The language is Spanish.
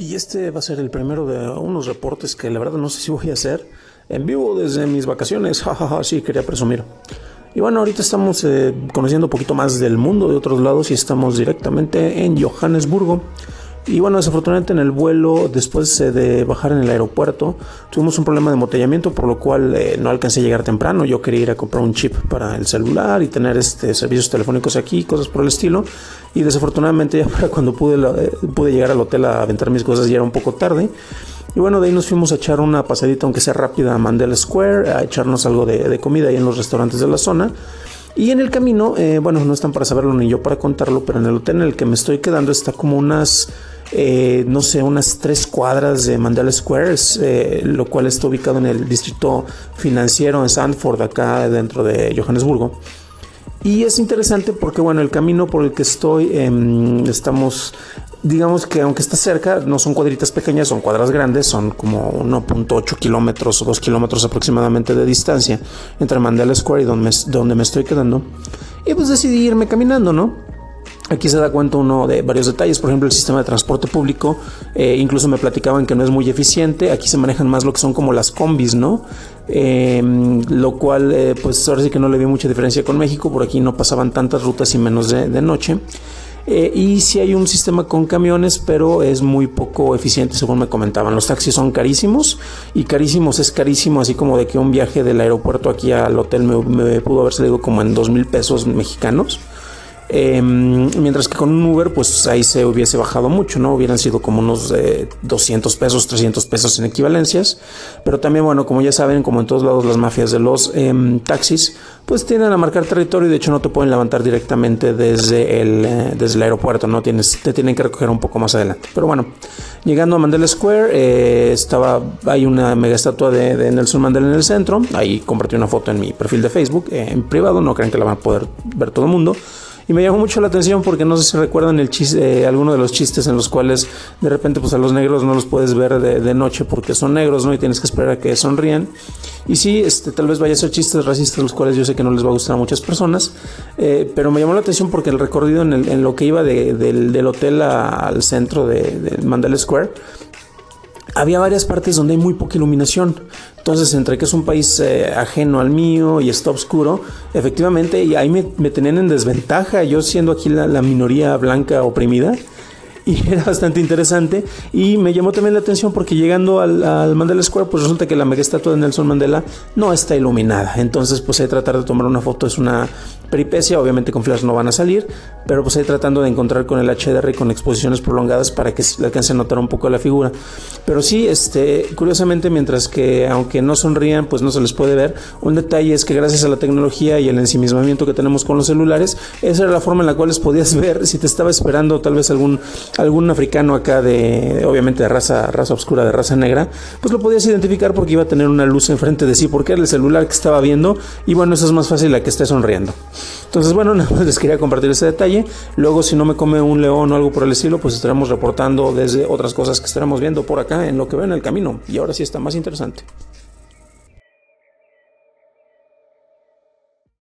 Y este va a ser el primero de unos reportes que la verdad no sé si voy a hacer en vivo desde mis vacaciones. Jajaja, sí, quería presumir. Y bueno, ahorita estamos eh, conociendo un poquito más del mundo de otros lados y estamos directamente en Johannesburgo. Y bueno, desafortunadamente en el vuelo, después de bajar en el aeropuerto, tuvimos un problema de embotellamiento, por lo cual eh, no alcancé a llegar temprano. Yo quería ir a comprar un chip para el celular y tener este, servicios telefónicos aquí, cosas por el estilo. Y desafortunadamente ya para cuando pude, eh, pude llegar al hotel a aventar mis cosas ya era un poco tarde. Y bueno, de ahí nos fuimos a echar una pasadita, aunque sea rápida, a Mandela Square, a echarnos algo de, de comida ahí en los restaurantes de la zona. Y en el camino, eh, bueno, no están para saberlo ni yo para contarlo, pero en el hotel en el que me estoy quedando está como unas, eh, no sé, unas tres cuadras de Mandela Squares, eh, lo cual está ubicado en el distrito financiero en Sandford, acá dentro de Johannesburgo. Y es interesante porque, bueno, el camino por el que estoy, em, estamos, digamos que aunque está cerca, no son cuadritas pequeñas, son cuadras grandes, son como 1.8 kilómetros o 2 kilómetros aproximadamente de distancia entre Mandela Square y donde me, donde me estoy quedando. Y pues decidí irme caminando, ¿no? Aquí se da cuenta uno de varios detalles, por ejemplo el sistema de transporte público, eh, incluso me platicaban que no es muy eficiente, aquí se manejan más lo que son como las combis, ¿no? Em, lo cual eh, pues ahora sí que no le vi mucha diferencia con México, por aquí no pasaban tantas rutas y menos de, noche. Eh, y sí hay un sistema con camiones, pero es muy poco eficiente, según me comentaban. Los taxis son carísimos y carísimos es carísimo, así como de que un viaje del aeropuerto aquí al hotel me, me pudo haber salido como en dos mil pesos mexicanos. Em, mientras que con un Uber, pues ahí se hubiese bajado mucho, ¿no? Hubieran sido como unos 200 eh, pesos, 300 pesos en equivalencias. Pero también, bueno, como ya saben, como en todos lados las mafias de los em, taxis, pues tienden a marcar territorio y de hecho no te pueden levantar directamente desde el, eh, desde el aeropuerto, ¿no? Tienes, te tienen que recoger un poco más adelante. Pero bueno, llegando a Mandela Square, eh, estaba, hay una mega estatua de, Nelson Mandela en el centro. Ahí compartí una foto en mi perfil de Facebook, en privado, no creen que la van a poder ver todo el mundo. Y me llamó mucho la atención porque no sé si recuerdan el chiste, eh, alguno de los chistes en los cuales de repente pues a los negros no los puedes ver de, noche porque son negros, ¿no? Y tienes que esperar a que sonrían. Y sí, este, tal vez vaya a ser chistes racistas los cuales yo sé que no les va a gustar a muchas personas, eh, pero me llamó la atención porque el recorrido en, lo que iba del, hotel al centro de, de Mandela Square, había varias partes donde hay muy poca iluminación. Entonces, entre que es un país eh, ajeno al mío y está oscuro, efectivamente, y ahí me, tenían en desventaja, yo siendo aquí la, la minoría blanca oprimida y era bastante interesante y me llamó también la atención porque llegando al, Mandela Square pues resulta que la mega estatua de Nelson Mandela no está iluminada. Entonces pues tratar de tomar una foto es una peripecia obviamente con flash no van a salir pero pues ahí tratando de encontrar con el HDR y con exposiciones prolongadas para que le alcance a notar un poco la figura. Pero sí este curiosamente mientras que aunque no sonrían pues no se les puede ver. Un detalle es que gracias a la tecnología y el ensimismamiento que tenemos con los celulares esa era la forma en la cual les podías ver si te estaba esperando tal vez algún algún africano acá de, obviamente de raza, raza oscura, de raza negra, pues lo podías identificar porque iba a tener una luz enfrente de sí, porque era el celular que estaba viendo, y bueno, eso es más fácil a que esté sonriendo. Entonces, bueno, nada más les quería compartir ese detalle. Luego, si no me come un león o algo por el estilo, pues estaremos reportando desde otras cosas que estaremos viendo por acá en lo que ven el camino. Y ahora sí está más interesante.